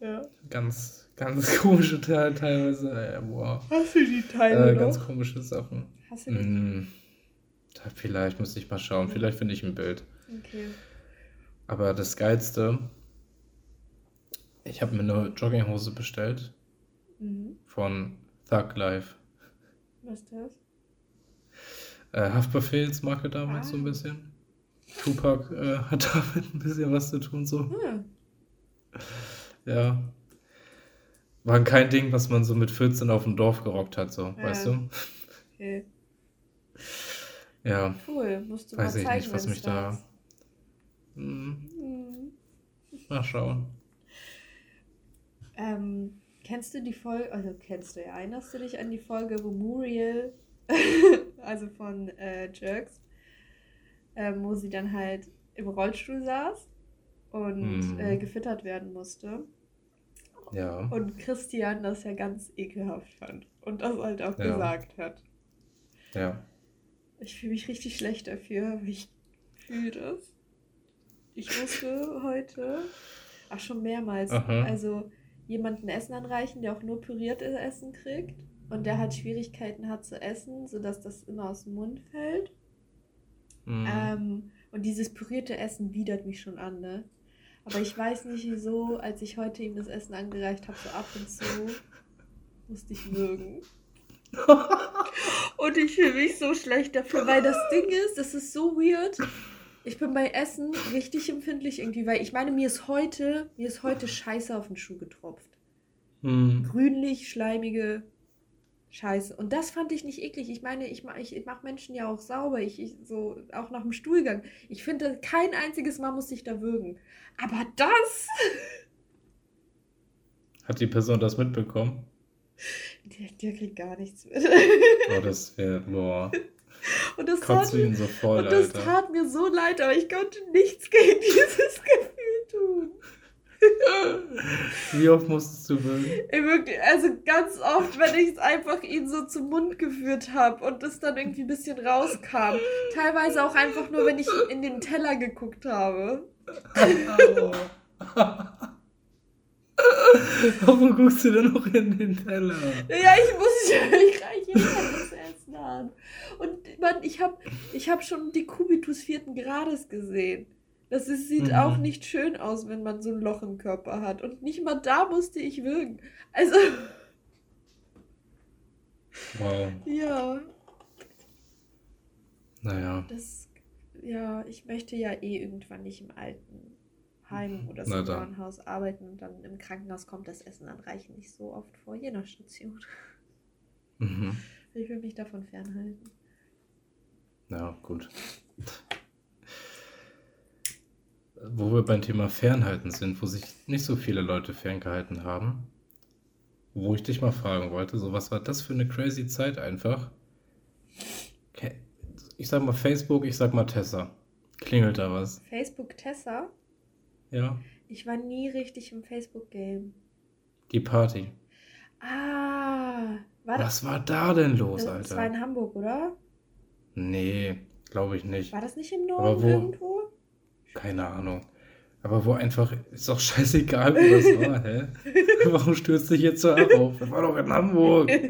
ja. ganz, ganz komische Teile teilweise. Ey, boah. Hast du die Teile Äh, noch? ganz komische Sachen. Hast du die? Mm, da vielleicht müsste ich mal schauen. Vielleicht finde ich ein Bild. Okay. Aber das Geilste, ich habe mir eine Jogginghose bestellt Mhm. Von Thug Life. Was ist das? Äh, Haftbefehls Marke damals so ein Ah. bisschen. Tupac äh, hat damit ein bisschen was zu tun, so. Hm. Ja. War kein Ding, was man so mit 14 auf dem Dorf gerockt hat, so, Ja. weißt du? Okay. Ja, Cool. Musst du weiß mal ich zeigen, nicht, was mich da. Hm, Mhm. mal schauen. Ähm, kennst du die Folge, also kennst du, erinnerst du dich an die Folge, wo Muriel, also von äh, Jerks, ähm, wo sie dann halt im Rollstuhl saß und Mhm. äh, gefüttert werden musste. Ja. Und Christian das ja ganz ekelhaft fand und das halt auch Ja. gesagt hat. Ja. Ich fühle mich richtig schlecht dafür, aber ich fühle das. Ich musste heute, ach schon mehrmals, Aha. also jemanden Essen anreichen, der auch nur püriertes Essen kriegt und der halt Schwierigkeiten hat zu essen, sodass das immer aus dem Mund fällt. Mhm. Ähm, und dieses pürierte Essen widert mich schon an, ne? Aber ich weiß nicht wieso, als ich heute ihm das Essen angereicht habe, so ab und zu musste ich würgen. Und ich fühle mich so schlecht dafür, weil das Ding ist, das ist so weird. Ich bin bei Essen richtig empfindlich irgendwie, weil ich meine, mir ist heute, mir ist heute Scheiße auf den Schuh getropft. Mhm. Grünlich, schleimige Scheiße. Und das fand ich nicht eklig. Ich meine, ich, ma- ich mache Menschen ja auch sauber. Ich, ich so, auch nach dem Stuhlgang. Ich finde, kein einziges Mal muss ich da würgen. Aber das, Hat die Person das mitbekommen? der, der kriegt gar nichts mit. Oh, das wäre, boah. Und das, Kotzt tat, du ihn so voll, und das Alter. tat mir so leid, aber ich konnte nichts gegen dieses Gefühl tun. Wie oft musstest du wirklich, also ganz oft, wenn ich es einfach ihn so zum Mund geführt habe und es dann irgendwie ein bisschen rauskam. Teilweise auch einfach nur, wenn ich in den Teller geguckt habe. Warum guckst du denn noch in den Teller? Ja, ich muss, ich reiche das Essen an. Und man, ich habe ich hab schon die Kubitus vierten Grades gesehen. Das ist, sieht Mhm. auch nicht schön aus, wenn man so ein Loch im Körper hat. Und nicht mal da musste ich würgen. Also, Wow. ja, Naja. das, ja, ich möchte ja eh irgendwann nicht im alten Heim oder Na dann. Seniorenhaus arbeiten und dann im Krankenhaus kommt das Essen anreichen nicht so oft vor, je nach Station. Mhm. Ich will mich davon fernhalten. Ja, gut. Wo wir beim Thema Fernhalten sind, wo sich nicht so viele Leute ferngehalten haben, wo ich dich mal fragen wollte, so was war das für eine crazy Zeit einfach? Ich sag mal Facebook, ich sag mal Tessa. Klingelt da was? Facebook Tessa? Ja? Ich war nie richtig im Facebook-Game. Die Party. Ah, war das, Was war da denn los, das war Alter? in Hamburg, oder? Nee, glaube ich nicht. War das nicht im Norden wo? irgendwo? Keine Ahnung. Aber wo einfach, ist doch scheißegal, wo das war, hä? Warum stürzt dich jetzt so auf? Das war doch in Hamburg.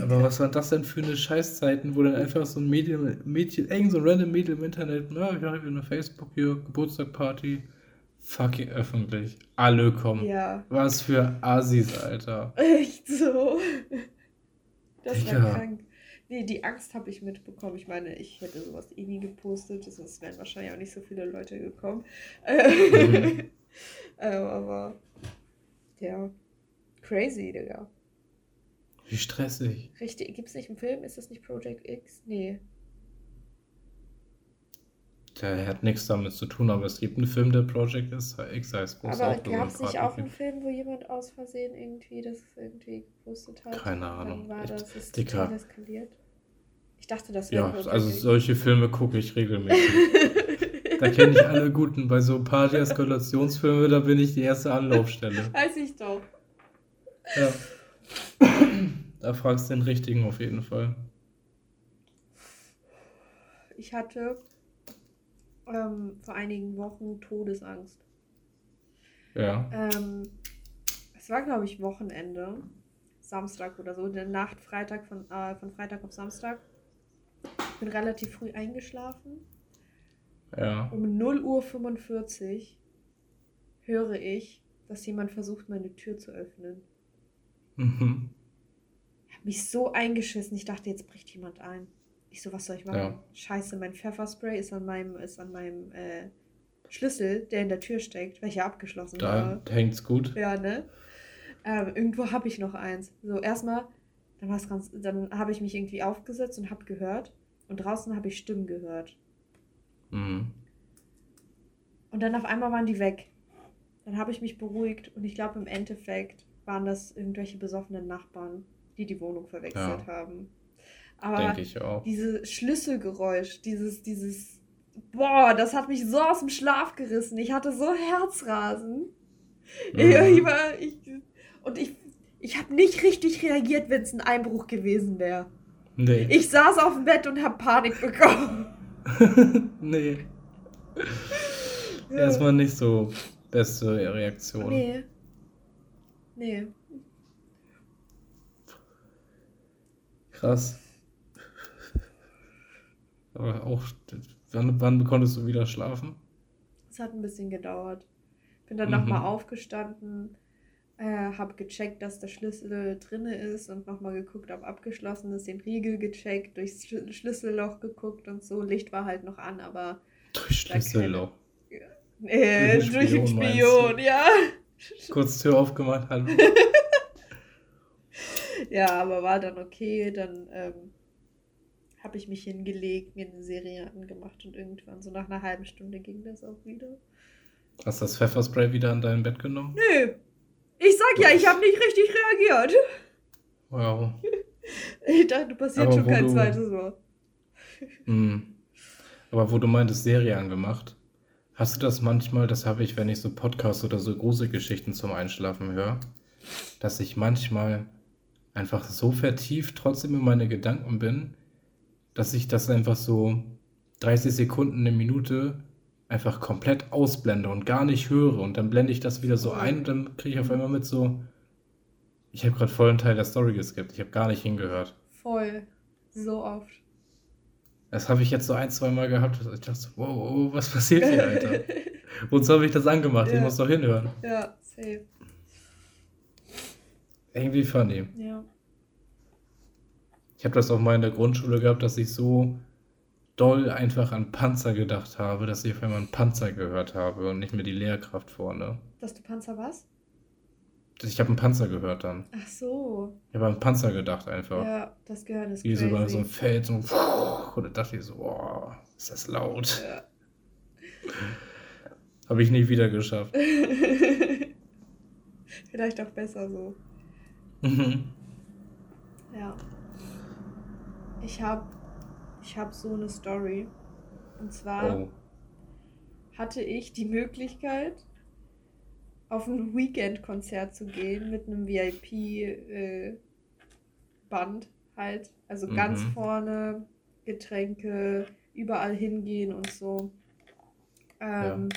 Aber was waren das denn für eine Scheißzeiten, wo dann einfach so ein Mädchen, Mädchen, irgend so ein random Mädchen im Internet, na, ich habe hier eine Facebook hier, Geburtstagparty, fucking öffentlich. Alle kommen. ja, Was für Assis, Alter. echt so. Das war Digga. krank. Nee, die Angst habe ich mitbekommen. Ich meine, ich hätte sowas eh nie gepostet. Sonst wären wahrscheinlich auch nicht so viele Leute gekommen. Mhm. ähm, aber, ja, crazy, Digga. Wie stressig. Richtig, gibt es nicht einen Film? Ist das nicht Project X? Nee. Der hat nichts damit zu tun, aber es gibt einen Film, der Project X heißt, Aber gab es nicht auch einen. Film, wo jemand aus Versehen irgendwie das irgendwie gepostet hat? Keine Ahnung. Dann war Ich- das ist Dicker. eskaliert. Ich dachte, das wäre Ja, Project also solche Filme gucke ich regelmäßig. Da kenne ich alle guten. Bei so Party-Eskalationsfilmen, da bin ich die erste Anlaufstelle. Weiß ich doch. Ja. Da fragst du den richtigen auf jeden Fall. Ich hatte ähm, vor einigen Wochen Todesangst. Ja. Ähm, es war, glaube ich, Wochenende. Samstag oder so. In der Nacht, Freitag, von, äh, von Freitag auf Samstag. Ich bin relativ früh eingeschlafen. Ja. Um 0.45 Uhr höre ich, dass jemand versucht, meine Tür zu öffnen. Mhm. Mich so eingeschissen. Ich dachte, jetzt bricht jemand ein. Ich so, was soll ich machen? Ja. Scheiße, mein Pfefferspray ist an meinem, ist an meinem äh, Schlüssel, der in der Tür steckt, welcher abgeschlossen war. Da hängt's gut. Ja, ne? Ähm, irgendwo habe ich noch eins. So, erstmal, dann war's ganz, dann habe ich mich irgendwie aufgesetzt und habe gehört. Und draußen habe ich Stimmen gehört. Mhm. Und dann auf einmal waren die weg. Dann habe ich mich beruhigt und ich glaube im Endeffekt waren das irgendwelche besoffenen Nachbarn, die die Wohnung verwechselt Ja. haben. Aber Denke ich auch. dieses Schlüsselgeräusch, dieses, dieses, boah, das hat mich so aus dem Schlaf gerissen. Ich hatte so Herzrasen. Mhm. ich war, ich, und ich, ich habe nicht richtig reagiert, wenn es ein Einbruch gewesen wäre. Nee. Ich saß auf dem Bett und habe Panik bekommen. nee. Erstmal nicht so beste Reaktion. Nee. Nee. Krass. Aber auch, wann, wann konntest du wieder schlafen? Es hat ein bisschen gedauert. Bin dann Mhm. nochmal aufgestanden, äh, habe gecheckt, dass der Schlüssel drinne ist und nochmal geguckt, ob abgeschlossen ist, den Riegel gecheckt, durchs Sch Schlüsselloch geguckt und so. Licht war halt noch an, aber Durch keine- Schlüsselloch. äh, Durch den durch den Spion, ja. Kurz Tür aufgemacht, hallo. Ja, aber war dann okay. Dann ähm, habe ich mich hingelegt, mir eine Serie angemacht und irgendwann so nach einer halben Stunde ging das auch wieder. Hast du das Pfefferspray wieder an dein Bett genommen? Nö. Ich sag ja, ich habe nicht richtig reagiert. Wow. Ich dachte, passiert Aber schon kein du- zweites Mal. Hm. Aber wo du meintest, Serie angemacht, hast du das manchmal, das habe ich, wenn ich so Podcasts oder so Gruselgeschichten zum Einschlafen höre, dass ich manchmal einfach so vertieft trotzdem in meine Gedanken bin, dass ich das einfach so 30 Sekunden, eine Minute einfach komplett ausblende und gar nicht höre und dann blende ich das wieder so ein und dann kriege ich auf einmal mit so, ich habe gerade voll einen Teil der Story geskippt, ich habe gar nicht hingehört. Voll. So oft. Das habe ich jetzt so ein, zwei Mal gehabt. dass Ich dachte, wow, wow, was passiert hier, Alter? Wozu habe ich das angemacht? Ich Ja. muss doch hinhören. ja, safe. Irgendwie funny. Ja. Ich habe das auch mal in der Grundschule gehabt, dass ich so doll einfach an Panzer gedacht habe, dass ich auf einmal einen Panzer gehört habe und nicht mehr die Lehrkraft vorne. Dass du Panzer was? Ich habe einen Panzer gehört dann. Ach so. Ich habe an einen Panzer gedacht einfach. Ja, das Gehirn ist Wie so über crazy. so ein Feld so und da dachte ich so, boah, ist das laut. Ja. Habe ich nie wieder geschafft. Vielleicht auch besser so. Mhm. Ja. Ich habe ich hab so eine Story. Und zwar Oh. hatte ich die Möglichkeit, auf ein Weekend-Konzert zu gehen mit einem VIP-Band halt. Also ganz Mhm. vorne, Getränke, überall hingehen und so. Ähm,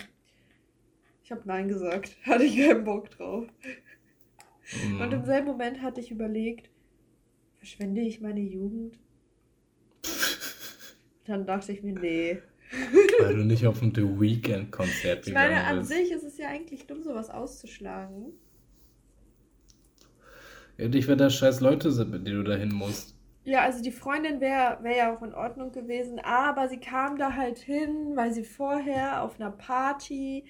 Ich habe Nein gesagt. Hatte ich keinen Bock drauf. Und im Mhm. selben Moment hatte ich überlegt, verschwende ich meine Jugend? Dann dachte ich mir, nee. Weil du nicht auf ein The Weekend-Konzert Ich meine, an bist. sich ist es ja eigentlich dumm, sowas auszuschlagen. Ja, dich, wenn da scheiß Leute sind, mit denen du dahin musst. Ja, also die Freundin wäre wär ja auch in Ordnung gewesen, aber sie kam da halt hin, weil sie vorher auf einer Party,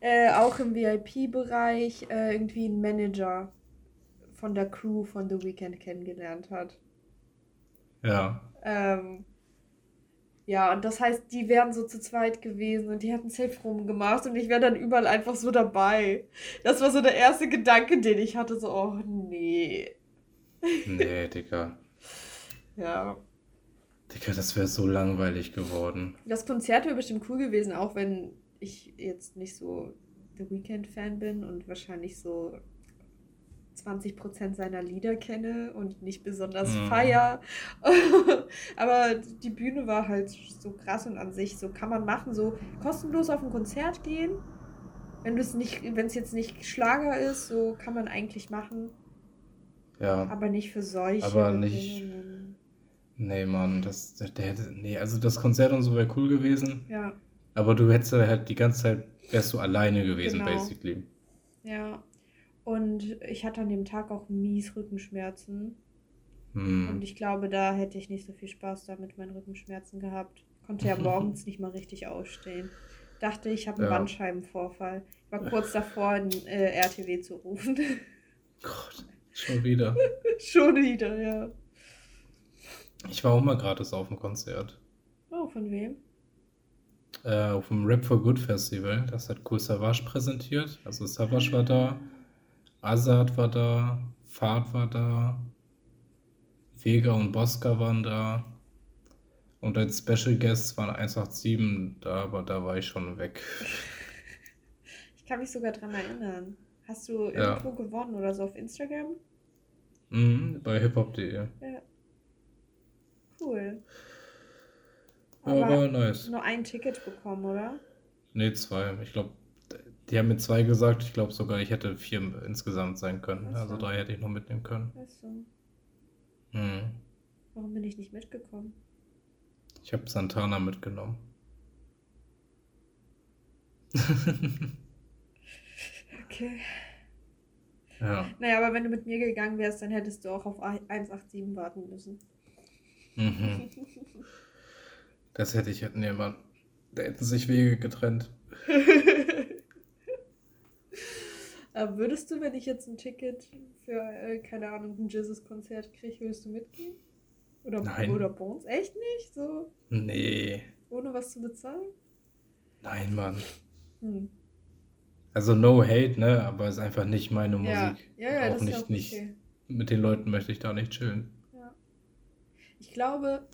äh, auch im VIP-Bereich, äh, irgendwie einen Manager von der Crew von The Weeknd kennengelernt hat. Ja. Ähm, ja, und das heißt, die wären so zu zweit gewesen und die hätten safe rumgemacht und ich wäre dann überall einfach so dabei. Das war so der erste Gedanke, den ich hatte, so, oh nee. Nee, Digga. Ja. Digga, das wäre so langweilig geworden. Das Konzert wäre bestimmt cool gewesen, auch wenn ich jetzt nicht so The Weeknd-Fan bin und wahrscheinlich so 20% seiner Lieder kenne und nicht besonders Mhm. feier. Aber die Bühne war halt so krass und an sich, so kann man machen, so kostenlos auf ein Konzert gehen. Wenn es nicht, wenn es jetzt nicht Schlager ist, so kann man eigentlich machen, Ja. aber nicht für solche. Aber nicht- Bedingungen. Nee, Mann, das, der, der nee, also das Konzert und so wäre cool gewesen, Ja, aber du hättest halt die ganze Zeit, wärst du alleine gewesen, Genau. basically. ja. Und ich hatte an dem Tag auch mies Rückenschmerzen. Und Hm. ich glaube, da hätte ich nicht so viel Spaß da mit meinen Rückenschmerzen gehabt. Konnte ja morgens nicht mal richtig ausstehen. Dachte, ich habe einen Ja. Bandscheibenvorfall. Ich war kurz davor, ein äh, RTW zu rufen. Gott, schon wieder. Schon wieder, ja. Ich war auch mal gratis auf dem Konzert. Oh, von wem? Äh, auf dem Rap for Good Festival. Das hat Cool Savage präsentiert. Also Savage war da. Azad war da, Fahrt war da, Vega und Bosca waren da. Und als Special Guests waren 187 da, aber da war ich schon weg. Ich kann mich sogar dran erinnern. Hast du Ja. irgendwo gewonnen oder so auf Instagram? Mhm, bei hiphop.de. Ja, Ja. Cool. War Aber nice. nur ein Ticket bekommen, oder? Nee, zwei. Ich glaube, die haben mir zwei gesagt. Ich glaube sogar, ich hätte vier insgesamt sein können. So. Also drei hätte ich noch mitnehmen können. Weißt du, Mhm. warum bin ich nicht mitgekommen? Ich habe Santana mitgenommen. Okay. Ja. Naja, aber wenn du mit mir gegangen wärst, dann hättest du auch auf 187 warten müssen. Mhm. Das hätte ich, hätten jemand. Da hätten sich Wege getrennt. Aber würdest du, wenn ich jetzt ein Ticket für, äh, keine Ahnung, ein Jesus-Konzert kriege, würdest du mitgehen? Oder, Nein. oder Bones? Echt nicht? So, Nee. ohne was zu bezahlen? Nein, Mann. Hm. Also no hate, ne? Aber ist einfach nicht meine Ja, Musik. ja, ja, auch das nicht, ist auch nicht. okay. Mit den Leuten möchte ich da nicht chillen. Ja. Ich glaube,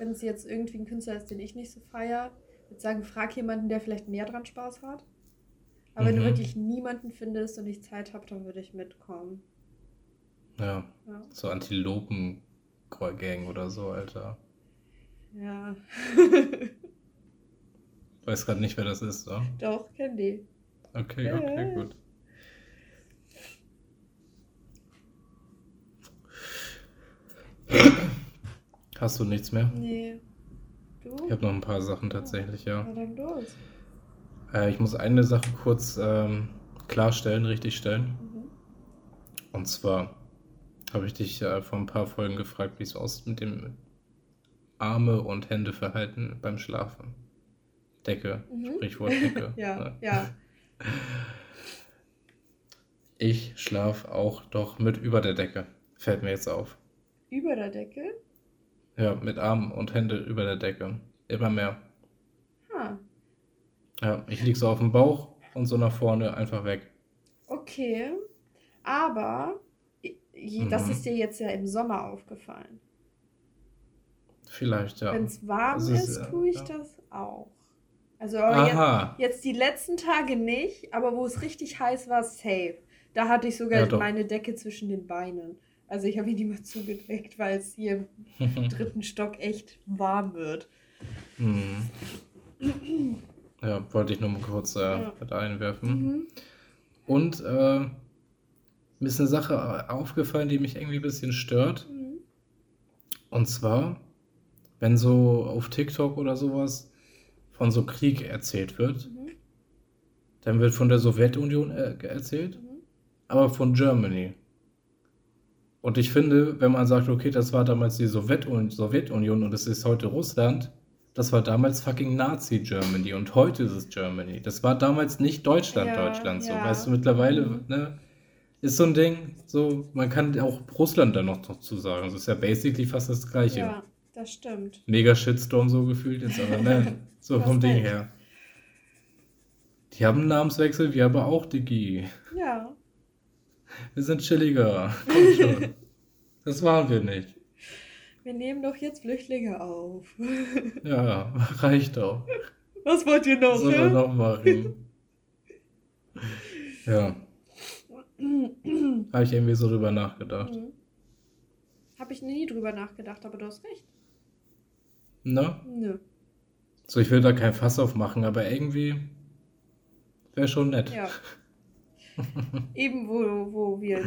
wenn es jetzt irgendwie ein Künstler ist, den ich nicht so feier, würde ich sagen, frag jemanden, der vielleicht mehr dran Spaß hat. Aber wenn du Mhm. wirklich niemanden findest und ich Zeit habe, dann würde ich mitkommen. Ja. Ja. So Antilopen-Gang oder so, Alter. ja. Weiß gerade nicht, wer das ist, oder? Doch, kenn die. Okay, okay, gut. Hast du nichts mehr? Nee. Du? Ich habe noch ein paar Sachen tatsächlich, ja. Na dann los. Äh, ich muss eine Sache kurz ähm, klarstellen, richtigstellen. Mhm. Und zwar habe ich dich äh, vor ein paar Folgen gefragt, wie es aussieht mit dem Arme- und Händeverhalten beim Schlafen. Decke, Mhm. Sprichwort Decke. Ja, ne? ja. Ich schlafe auch doch mit über der Decke. Fällt mir jetzt auf. Über der Decke? Ja, mit Armen und Hände über der Decke. Immer mehr. Ha. Ja, ich lieg so auf dem Bauch und so nach vorne einfach weg. Okay. Aber das Mhm. ist dir jetzt ja im Sommer aufgefallen. Vielleicht, ja. Wenn es warm ist, ist, äh, tue ich ja. das auch. Also jetzt, jetzt die letzten Tage nicht, aber wo es richtig heiß war, safe. Da hatte ich sogar Ja, meine Decke zwischen den Beinen. Also ich habe ihn immer zugedeckt, weil es hier im dritten Stock echt warm wird. Mhm. Ja, wollte ich nur mal kurz äh, Ja. mit einwerfen. Mhm. Und äh, mir ist eine Sache aufgefallen, die mich irgendwie ein bisschen stört. Mhm. Und zwar, wenn so auf TikTok oder sowas von so Krieg erzählt wird, Mhm. dann wird von der Sowjetunion äh, erzählt, Mhm. aber von Germany. Und ich finde, wenn man sagt, okay, das war damals die Sowjetun Sowjetunion und es ist heute Russland, das war damals fucking Nazi-Germany und heute ist es Germany. Das war damals nicht Deutschland, Ja, Deutschland so. ja. Weißt du, mittlerweile, Mhm. ne, ist so ein Ding, so, man kann auch Russland da noch dazu sagen. Das ist ja basically fast das Gleiche. Ja, das stimmt. Mega Shitstorm so gefühlt jetzt, aber ne, so vom Ding recht. her. Die haben einen Namenswechsel, wir aber auch, Digi. Ja. Wir sind chilliger. Komm schon. Das waren wir nicht. Wir nehmen doch jetzt Flüchtlinge auf. Ja, reicht auch. Was wollt ihr noch? Was sollen wir noch machen? Ja, habe ich irgendwie so drüber nachgedacht. Mhm. Habe ich nie drüber nachgedacht, aber du hast recht. Ne? Nö. So, ich will da kein Fass aufmachen, aber irgendwie wäre schon nett. Ja. Eben wo, wo wir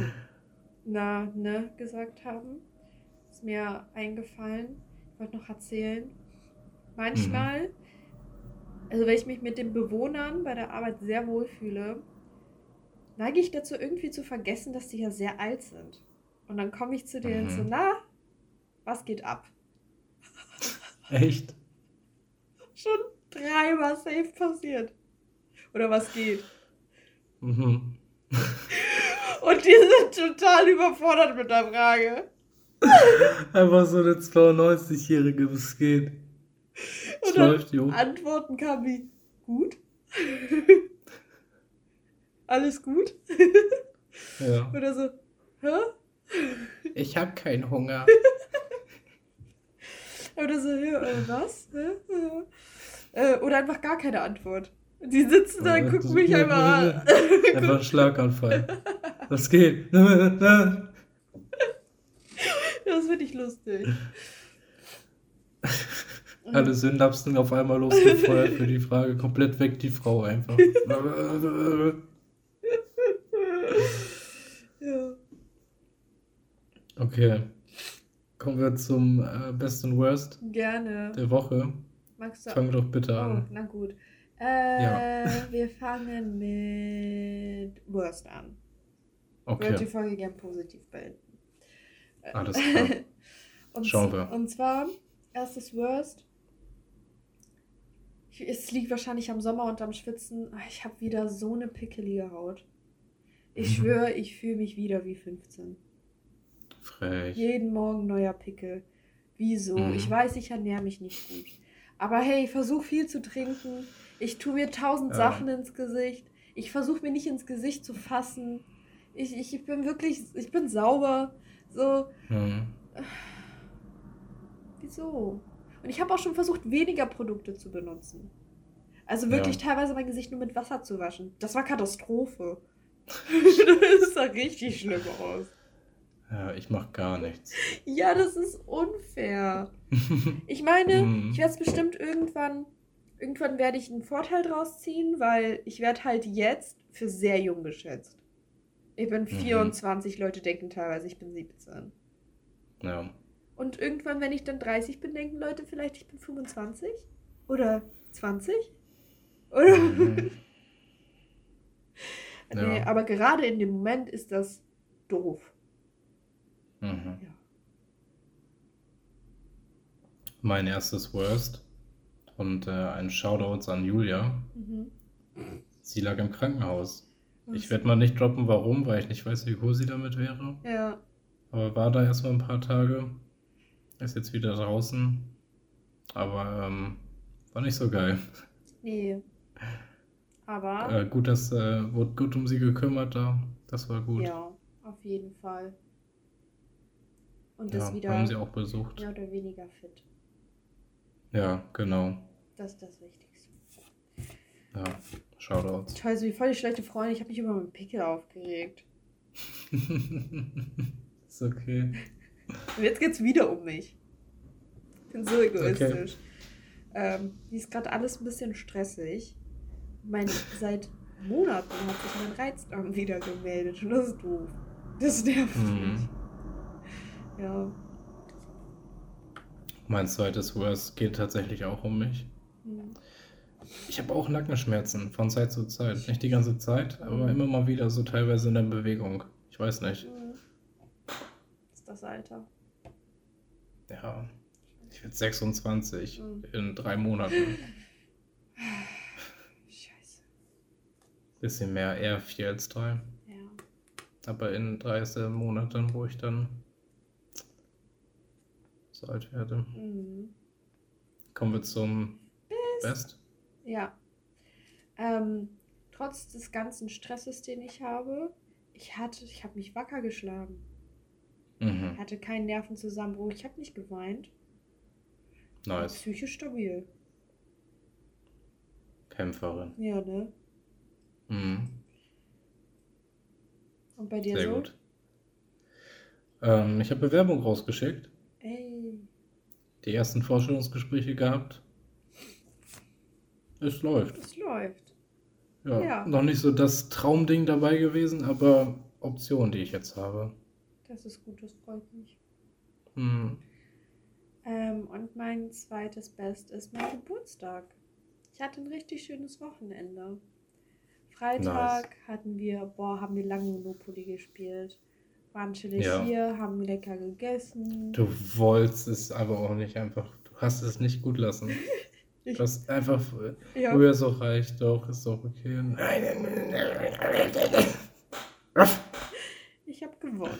na, ne gesagt haben, ist mir eingefallen. Ich wollte noch erzählen. Manchmal, also wenn ich mich mit den Bewohnern bei der Arbeit sehr wohl fühle, neige ich dazu irgendwie zu vergessen, dass die ja sehr alt sind. Und dann komme ich zu denen Mhm. so, na, was geht ab? Echt? Schon dreimal safe passiert. Oder was geht? Mhm. Und die sind total überfordert mit der Frage. Einfach so eine 92-Jährige, was geht? Es Und läuft, jo. Antworten kam wie, gut? Alles gut? Ja. Oder so, hä? Ich habe keinen Hunger. Oder so, ja, äh, was? Hä? Äh, oder einfach gar keine Antwort. Die sitzen da und gucken mich einmal an. Einfach ein Schlaganfall. Was geht? Das finde ich lustig. Alle Synapsen auf einmal losgefeuert für die Frage. Komplett weg die Frau einfach. ja. Okay. Kommen wir zum äh, Best und Worst Gerne. der Woche. Magst du Fang doch bitte Oh, an. na gut. Äh, Ja. Wir fangen mit Worst an. Ich würde die Okay. Folge gern positiv beenden. Alles klar. und, wir. Und zwar, erstes Worst. Ich, es liegt wahrscheinlich am Sommer und am Schwitzen. Ah, Ich habe wieder so eine pickelige Haut. Ich Mhm. schwöre, ich fühle mich wieder wie 15. Frech. Jeden Morgen neuer Pickel. Wieso? Mhm. Ich weiß, ich ernähre mich nicht gut. Aber hey, ich versuche viel zu trinken. Ich tue mir tausend Ja. Sachen ins Gesicht. Ich versuche mir nicht ins Gesicht zu fassen. Ich, ich, ich bin wirklich, ich bin sauber. So, Hm. wieso? Und ich habe auch schon versucht, weniger Produkte zu benutzen. Also wirklich Ja. teilweise mein Gesicht nur mit Wasser zu waschen. Das war Katastrophe. das sah richtig schlimm aus. Ja, ich mach gar nichts. Ja, das ist unfair. Ich meine, Mhm. ich werde es bestimmt irgendwann, irgendwann werde ich einen Vorteil draus ziehen, weil ich werde halt jetzt für sehr jung geschätzt. Ich bin 24, Leute denken teilweise, ich bin 17. ja. Und irgendwann, wenn ich dann 30 bin, denken Leute vielleicht, ich bin 25? Oder 20? Oder? Mhm. nee, Ja. aber gerade in dem Moment ist das doof. Mhm. Ja. Mein erstes Worst. Und äh, ein Shoutout an Julia. Mhm. Sie lag im Krankenhaus. Ich Was? werde mal nicht droppen, warum, weil ich nicht weiß, wie cool sie damit wäre. Ja. Aber war da erstmal ein paar Tage. Ist jetzt wieder draußen. Aber ähm, war nicht so geil. Nee. Aber. Äh, gut, dass äh, wurde gut um sie gekümmert da. Das war gut. Ja, auf jeden Fall. Und Ja, ist wieder haben sie auch besucht. mehr oder weniger fit. Ja, genau. Das ist das Wichtigste. Ja, Shoutouts. Toll, so wie voll die schlechte Freundin. Ich habe mich über meinen Pickel aufgeregt. Ist okay. Und jetzt geht's wieder um mich. Ich bin so egoistisch. Ähm, hier ist gerade alles ein bisschen stressig. Mein, seit Monaten hat sich mein Reizdarm wieder gemeldet. Und das ist doof. Das nervt mich. Mhm. Ja. Mein zweites Worst geht tatsächlich auch um mich. Hm. Ich habe auch Nackenschmerzen von Zeit zu Zeit. Nicht die ganze Zeit, aber Mhm. immer mal wieder so teilweise in der Bewegung. Ich weiß nicht. Hm. Das ist das Alter. Ja, ich werde 26 Mhm. in drei Monaten. Scheiße. Bisschen mehr, eher vier als drei. Ja. Aber in 30 Monaten, wo ich dann alt werde. Mhm. Kommen wir zum Best. Ja. Ähm, trotz des ganzen Stresses, den ich habe, ich hatte, ich habe mich wacker geschlagen. Ich Mhm. hatte keinen Nervenzusammenbruch, ich habe nicht geweint. Nice. Psychisch stabil. Kämpferin. Ja, ne? Mhm. Und bei dir Sehr so? gut. Ähm, ich habe Bewerbung rausgeschickt. Ey. Die ersten Vorstellungsgespräche gehabt. Es läuft. Es läuft. Ja, Ja. noch nicht so das Traumding dabei gewesen, aber Option, die ich jetzt habe. Das ist gut, das freut mich. Hm. Ähm, und mein zweites Best ist mein Geburtstag. Ich hatte ein richtig schönes Wochenende. Freitag hatten wir, boah, haben wir lange Monopoly gespielt. Waren chillig Ja. hier, haben lecker gegessen. Du wolltest es aber auch nicht einfach. Du hast es nicht gut lassen. Ich- Du hast einfach. Ja. Früher ist auch reicht, doch, ist doch okay. Ich habe gewonnen.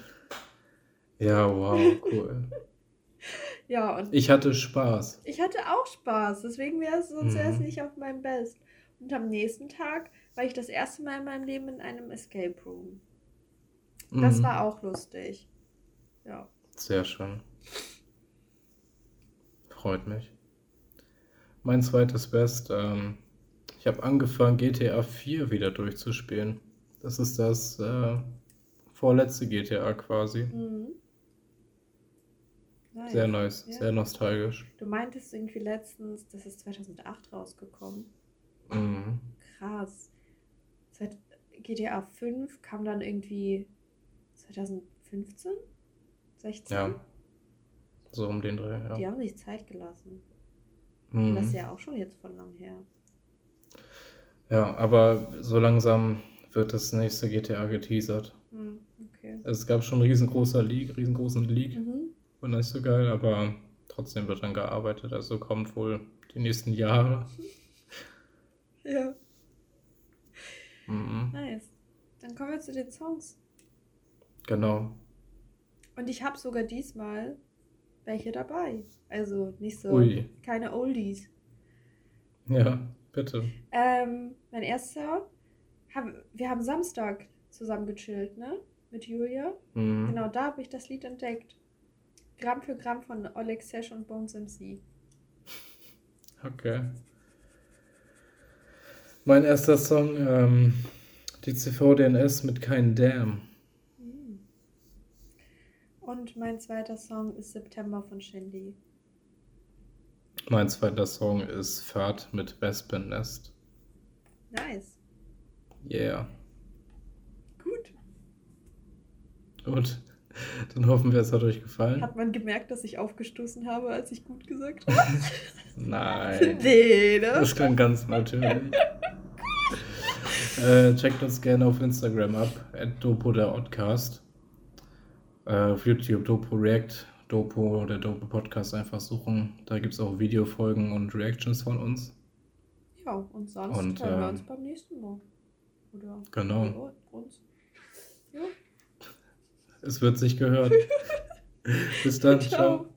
Ja, wow, cool. Ja, und Ich hatte Spaß. ich hatte auch Spaß. Deswegen wäre es sonst Mhm. erst nicht auf meinem Best. Und am nächsten Tag war ich das erste Mal in meinem Leben in einem Escape Room. Das Mhm. war auch lustig. Ja. Sehr schön. Freut mich. Mein zweites Best, ähm, ich habe angefangen, GTA 4 wieder durchzuspielen. Das ist das äh, vorletzte GTA quasi. Mhm. Nice. Sehr nice, Ja. sehr nostalgisch. Du meintest irgendwie letztens, das ist 2008 rausgekommen. Mhm. Krass. Seit GTA 5 kam dann irgendwie 2015? 16? Ja, so um den Dreh, Die ja. haben sich Zeit gelassen. Und das ist Mhm. ja auch schon jetzt von lang her. Ja, aber so langsam wird das nächste GTA geteasert. Hm, okay. Es gab schon riesengroßer Leak, riesengroßen Leak. Mhm. War nicht so geil, aber trotzdem wird dann gearbeitet. Also kommt wohl die nächsten Jahre. Ja. Mhm. Nice. Dann kommen wir zu den Songs. Genau. Und ich habe sogar diesmal welche dabei. Also nicht so, Ui. keine Oldies. Ja, bitte. Ähm, mein erster, hab, wir haben Samstag zusammen gechillt, ne? Mit Julia. Mhm. Genau, da habe ich das Lied entdeckt. Gramm für Gramm von Oleg Sesh und Bones MC. Okay. Mein erster Song, ähm, die CVDNS mit Kein Damn. Und mein zweiter Song ist September von Shindy. Mein zweiter Song ist Fahrt mit Wespennest. Nice. Yeah. Gut. Gut. Dann hoffen wir, es hat euch gefallen. Hat man gemerkt, dass ich aufgestoßen habe, als ich gut gesagt habe? Nein. nee, ne? Das klang ganz natürlich. äh, checkt uns gerne auf Instagram ab, at. Äh, auf YouTube Dopo React, Dopo oder Dopo Podcast einfach suchen. Da gibt es auch Videofolgen und Reactions von uns. Ja, und sonst Und, hören wir ähm, uns beim nächsten Mal. Oder Genau. Uns. Ja. Es wird sich gehört. Bis dann, ciao. Ciao.